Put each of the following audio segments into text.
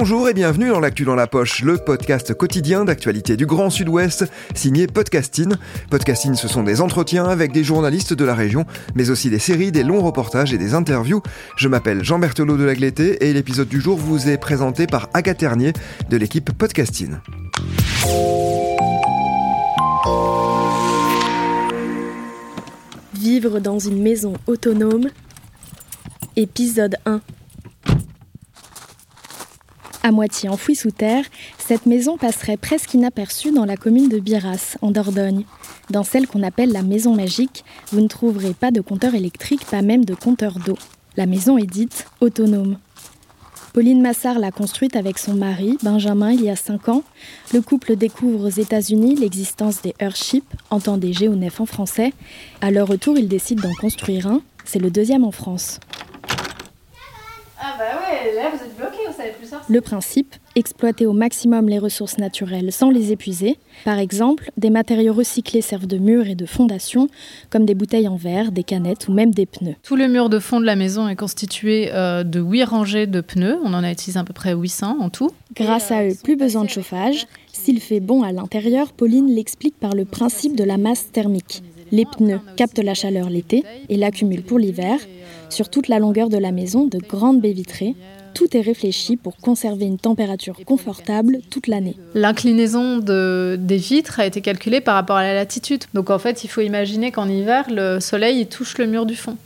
Bonjour et bienvenue dans l'actu dans la poche, le podcast quotidien d'actualité du Grand Sud-Ouest, signé Podcasting. Podcasting, ce sont des entretiens avec des journalistes de la région, mais aussi des séries, des longs reportages et des interviews. Je m'appelle Jean Berthelot de la Lagleté et l'épisode du jour vous est présenté par Agathe Ternier de l'équipe Podcasting. Vivre dans une maison autonome. Épisode 1. À moitié enfouie sous terre, cette maison passerait presque inaperçue dans la commune de Biras, en Dordogne. Dans celle qu'on appelle la maison magique, vous ne trouverez pas de compteur électrique, pas même de compteur d'eau. La maison est dite autonome. Pauline Massard l'a construite avec son mari, Benjamin, il y a 5 ans. Le couple découvre aux États-Unis l'existence des Earthships, entendez géonef en français. À leur retour, ils décident d'en construire un. C'est le deuxième en France. Ah bah Le principe, exploiter au maximum les ressources naturelles sans les épuiser. Par exemple, des matériaux recyclés servent de mur et de fondation, comme des bouteilles en verre, des canettes ou même des pneus. Tout le mur de fond de la maison est constitué euh, de 8 rangées de pneus. On en a utilisé à peu près 800 en tout. Grâce à eux, plus besoin de chauffage. S'il fait bon à l'intérieur, Pauline l'explique par le principe de la masse thermique. Les pneus captent la chaleur l'été et l'accumulent pour l'hiver. Sur toute la longueur de la maison, de grandes baies vitrées. Tout est réfléchi pour conserver une température confortable toute l'année. L'inclinaison de, des vitres a été calculée par rapport à la latitude. Donc en fait, il faut imaginer qu'en hiver, le soleil il touche le mur du fond.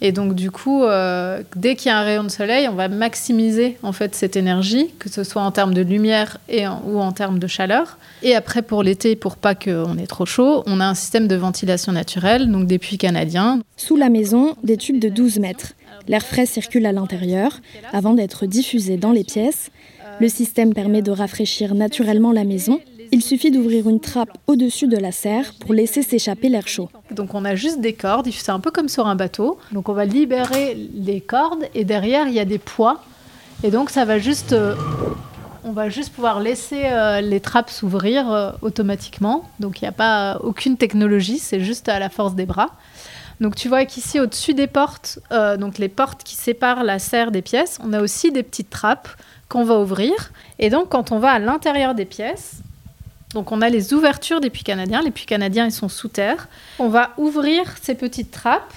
Et donc du coup, euh, dès qu'il y a un rayon de soleil, on va maximiser en fait cette énergie, que ce soit en termes de lumière et ou en termes de chaleur. Et après pour l'été, pour pas qu'on ait trop chaud, on a un système de ventilation naturelle, donc des puits canadiens. Sous la maison, des tubes de 12 mètres. L'air frais circule à l'intérieur avant d'être diffusé dans les pièces. Le système permet de rafraîchir naturellement la maison. Il suffit d'ouvrir une trappe au-dessus de la serre pour laisser s'échapper l'air chaud. Donc on a juste des cordes, c'est un peu comme sur un bateau. Donc on va libérer les cordes et derrière il y a des poids. Et donc ça va juste, euh, on va juste pouvoir laisser euh, les trappes s'ouvrir euh, automatiquement. Donc il n'y a pas aucune technologie, c'est juste à la force des bras. Donc tu vois qu'ici au-dessus des portes, donc les portes qui séparent la serre des pièces, on a aussi des petites trappes qu'on va ouvrir. Et donc quand on va à l'intérieur des pièces, donc on a les ouvertures des puits canadiens. Les puits canadiens ils sont sous terre. On va ouvrir ces petites trappes.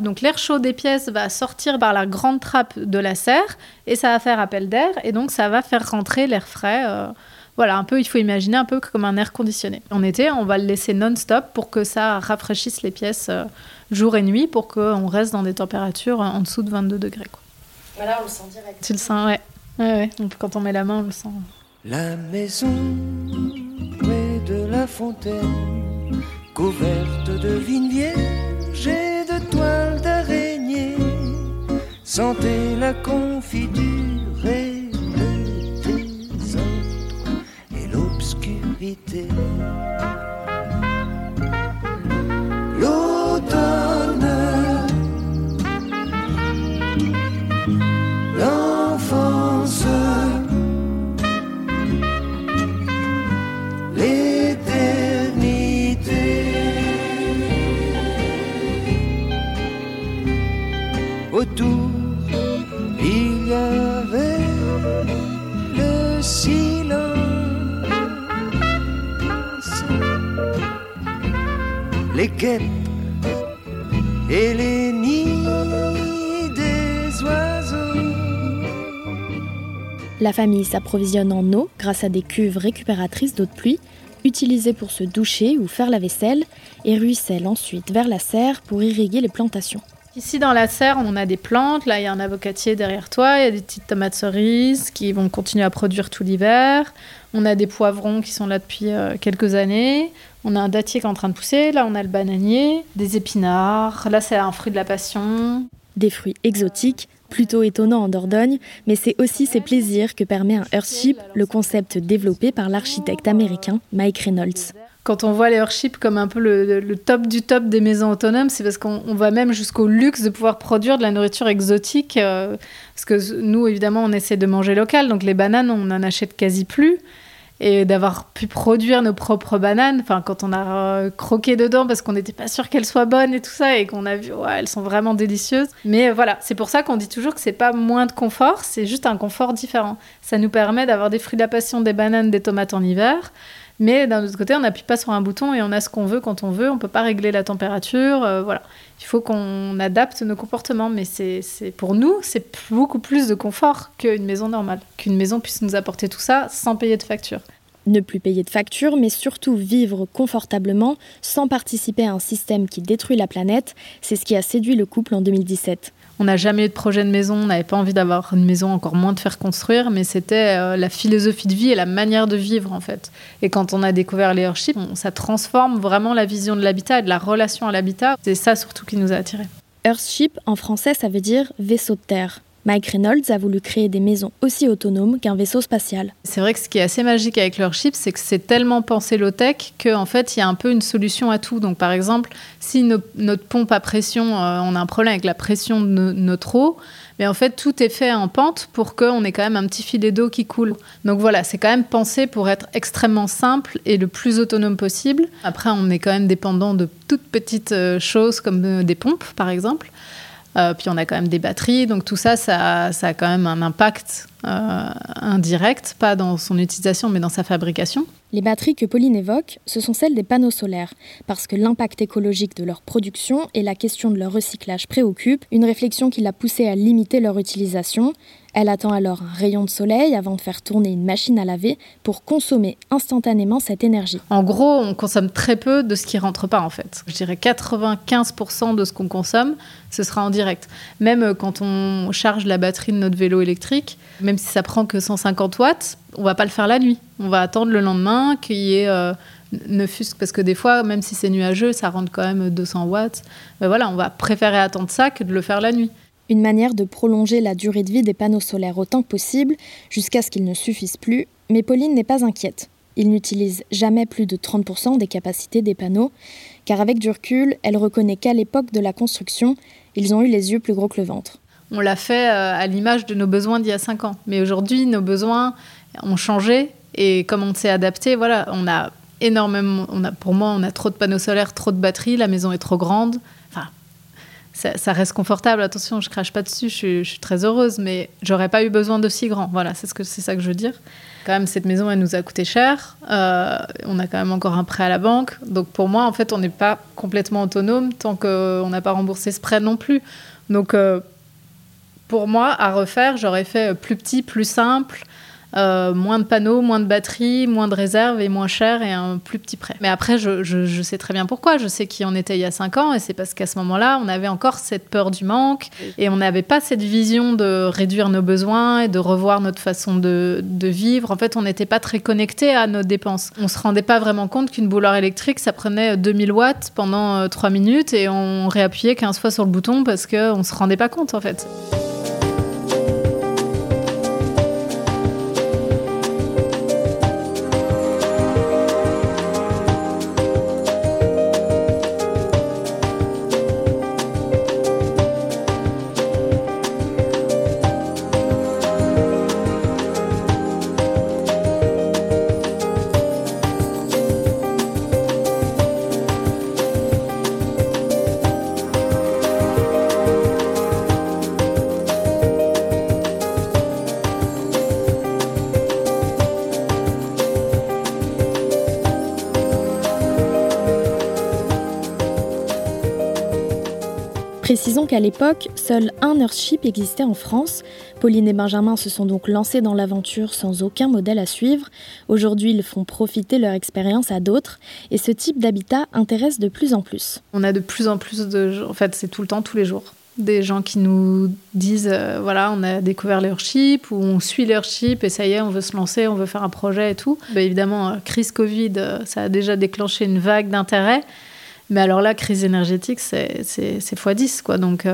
Donc l'air chaud des pièces va sortir par la grande trappe de la serre et ça va faire appel d'air et donc ça va faire rentrer l'air frais. euh, voilà, un peu, il faut imaginer un peu comme un air conditionné. En été, on va le laisser non-stop pour que ça rafraîchisse les pièces euh, jour et nuit pour qu'on reste dans des températures en dessous de 22 degrés. Quoi. Voilà, on le sent direct. Tu le sens, ouais. Ouais, ouais. Donc, quand on met la main, on le sent. La maison fontaine, couverte de vignes vierges et de toiles d'araignée, sentez la confiture et le désordre et l'obscurité. Les guêpes et les nids des oiseaux. La famille s'approvisionne en eau grâce à des cuves récupératrices d'eau de pluie, utilisées pour se doucher ou faire la vaisselle, et ruisselle ensuite vers la serre pour irriguer les plantations. Ici, dans la serre, on a des plantes. Là, il y a un avocatier derrière toi. Il y a des petites tomates cerises qui vont continuer à produire tout l'hiver. On a des poivrons qui sont là depuis euh, quelques années. On a un dattier qui est en train de pousser, là on a le bananier, des épinards, là c'est un fruit de la passion. Des fruits exotiques, plutôt étonnants en Dordogne, mais c'est aussi ces plaisirs que permet un Earthship, le concept développé par l'architecte américain Mike Reynolds. Quand on voit les comme un peu le, top du top des maisons autonomes, c'est parce qu'on on va même jusqu'au luxe de pouvoir produire de la nourriture exotique. euh, parce que nous, évidemment, on essaie de manger local, donc les bananes, on n'en achète quasi plus. Et d'avoir pu produire nos propres bananes, enfin, quand on a euh, croqué dedans parce qu'on n'était pas sûr qu'elles soient bonnes et tout ça, et qu'on a vu, ouais, elles sont vraiment délicieuses. Mais euh, voilà, c'est pour ça qu'on dit toujours que c'est pas moins de confort, c'est juste un confort différent. Ça nous permet d'avoir des fruits de la passion, des bananes, des tomates en hiver. Mais d'un autre côté, on n'appuie pas sur un bouton et on a ce qu'on veut quand on veut. On peut pas régler la température. euh, voilà. Il faut qu'on adapte nos comportements. Mais c'est pour nous, c'est beaucoup plus de confort qu'une maison normale. Qu'une maison puisse nous apporter tout ça sans payer de facture. Ne plus payer de factures, mais surtout vivre confortablement sans participer à un système qui détruit la planète, c'est ce qui a séduit le couple en 2017. On n'a jamais eu de projet de maison, on n'avait pas envie d'avoir une maison, encore moins de faire construire, mais c'était euh, la philosophie de vie et la manière de vivre en fait. Et quand on a découvert les on- ça transforme vraiment la vision de l'habitat et de la relation à l'habitat. C'est ça surtout qui nous a attirés. Earthship, en français, ça veut dire vaisseau de terre. Mike Reynolds a voulu créer des maisons aussi autonomes qu'un vaisseau spatial. C'est vrai que ce qui est assez magique avec leur chip, c'est que c'est tellement pensé low-tech qu'en fait, il y a un peu une solution à tout. Donc, par exemple, si no- notre pompe à pression, euh, on a un problème avec la pression de no- notre eau, mais en fait, tout est fait en pente pour qu'on ait quand même un petit filet d'eau qui coule. Donc voilà, c'est quand même pensé pour être extrêmement simple et le plus autonome possible. Après, on est quand même dépendant de toutes petites euh, choses comme euh, des pompes, par exemple. Euh, puis on a quand même des batteries, donc tout ça, ça, a quand même un impact euh, indirect, pas dans son utilisation, mais dans sa fabrication. Les batteries que Pauline évoque, ce sont celles des panneaux solaires, parce que l'impact écologique de leur production et la question de leur recyclage préoccupent, une réflexion qui l'a poussée à limiter leur utilisation. Elle attend alors un rayon de soleil avant de faire tourner une machine à laver pour consommer instantanément cette énergie. En gros, on consomme très peu de ce qui rentre pas en fait. Je dirais 95% de ce qu'on consomme, ce sera en direct. Même euh, quand on charge la batterie de notre vélo électrique, même si ça prend que 150 watts, on va pas le faire la nuit. On va attendre le lendemain qu'il y ait euh, ne fût parce que des fois, même si c'est nuageux, ça rentre quand même 200 watts. Mais voilà, on va préférer attendre ça que de le faire la nuit. Une manière de prolonger la durée de vie des panneaux solaires autant que possible, jusqu'à ce qu'ils ne suffisent plus, mais Pauline n'est pas inquiète. Ils n'utilisent jamais plus de 30% des capacités des panneaux, car avec du recul, elle reconnaît qu'à l'époque de la construction, ils ont eu les yeux plus gros que le ventre. On l'a fait euh, à l'image de nos besoins d'il y a 5 ans. Mais aujourd'hui, nos besoins ont changé et comme on s'est adapté, voilà, on a énormément, on a, pour moi, on a trop de panneaux solaires, trop de batteries, la maison est trop grande. Ça, reste confortable. Attention, je crache pas dessus, je suis très heureuse, mais j'aurais pas eu besoin de si grand. Voilà, c'est ce que c'est ça que je veux dire. Quand même, cette maison, elle nous a coûté cher. Euh, on a quand même encore un prêt à la banque. Donc pour moi, en fait, on n'est pas complètement autonome tant qu'on n'a pas remboursé ce prêt non plus. Donc euh, pour moi, à refaire, j'aurais fait plus petit, plus simple, euh, moins de panneaux, moins de batteries, moins de réserves et moins cher et un plus petit prêt. Mais après, je, sais très bien pourquoi. Je sais qui on était il y a cinq ans et c'est parce qu'à ce moment-là, on avait encore cette peur du manque et on n'avait pas cette vision de réduire nos besoins et de revoir notre façon de, vivre. En fait, on n'était pas très connecté à nos dépenses. On se rendait pas vraiment compte qu'une bouilloire électrique, ça prenait 2000 watts pendant euh, 3 minutes et on réappuyait 15 fois sur le bouton parce qu'on se rendait pas compte en fait. Précisons qu'à l'époque, seul un Earthship existait en France. Pauline et Benjamin se sont donc lancés dans l'aventure sans aucun modèle à suivre. Aujourd'hui, ils font profiter leur expérience à d'autres et ce type d'habitat intéresse de plus en plus. On a de plus en plus de... En fait, c'est tout le temps, tous les jours. des gens qui nous disent euh, voilà, on a découvert Leadership ou on suit Leadership et ça y est, on veut se lancer, on veut faire un projet et tout. Bah, évidemment, euh, crise Covid, euh, ça a déjà déclenché une vague d'intérêt. Mais alors là, crise énergétique, c'est x10. Quoi. Donc,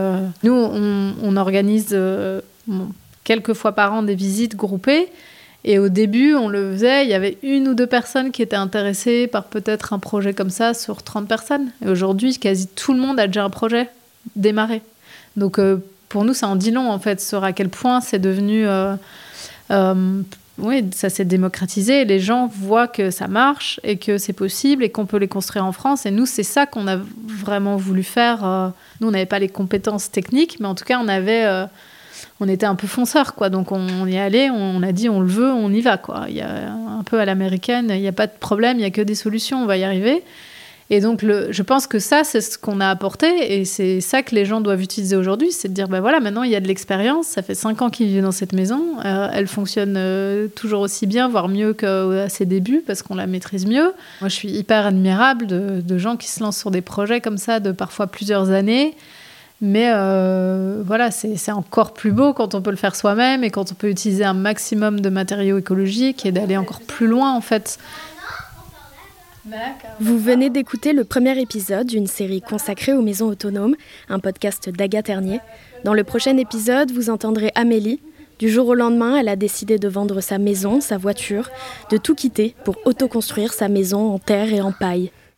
nous, on, organise quelques fois par an des visites groupées. Et au début, on le faisait, il y avait une ou deux personnes qui étaient intéressées par peut-être un projet comme ça sur 30 personnes. Et aujourd'hui, quasi tout le monde a déjà un projet démarré. Donc euh, pour nous, ça en dit long en fait sur à quel point c'est devenu euh, euh, oui, ça s'est démocratisé. les gens voient que ça marche et que c'est possible et qu'on peut les construire en France. Et nous, c'est ça qu'on a vraiment voulu faire. Nous, on n'avait pas les compétences techniques, mais en tout cas, on avait, on était un peu fonceurs, quoi. Donc, on, y allait, on, a dit, on le veut, on y va, quoi. Il y a un peu à l'américaine, il n'y a pas de problème, il y a que des solutions, on va y arriver. Et donc, je pense que ça, c'est ce qu'on a apporté et c'est ça que les gens doivent utiliser aujourd'hui. C'est de dire, ben voilà, maintenant il y a de l'expérience, ça fait cinq ans qu'ils vivent dans cette maison, euh, elle fonctionne euh, toujours aussi bien, voire mieux qu'à ses débuts parce qu'on la maîtrise mieux. Moi, je suis hyper admirable de, gens qui se lancent sur des projets comme ça de parfois plusieurs années. Mais euh, voilà, c'est encore plus beau quand on peut le faire soi-même et quand on peut utiliser un maximum de matériaux écologiques et d'aller encore plus loin en fait. Vous venez d'écouter le premier épisode d'une série consacrée aux maisons autonomes, un podcast d'Agathe Ternier. Dans le prochain épisode, vous entendrez Amélie. Du jour au lendemain, elle a décidé de vendre sa maison, sa voiture, de tout quitter pour autoconstruire sa maison en terre et en paille.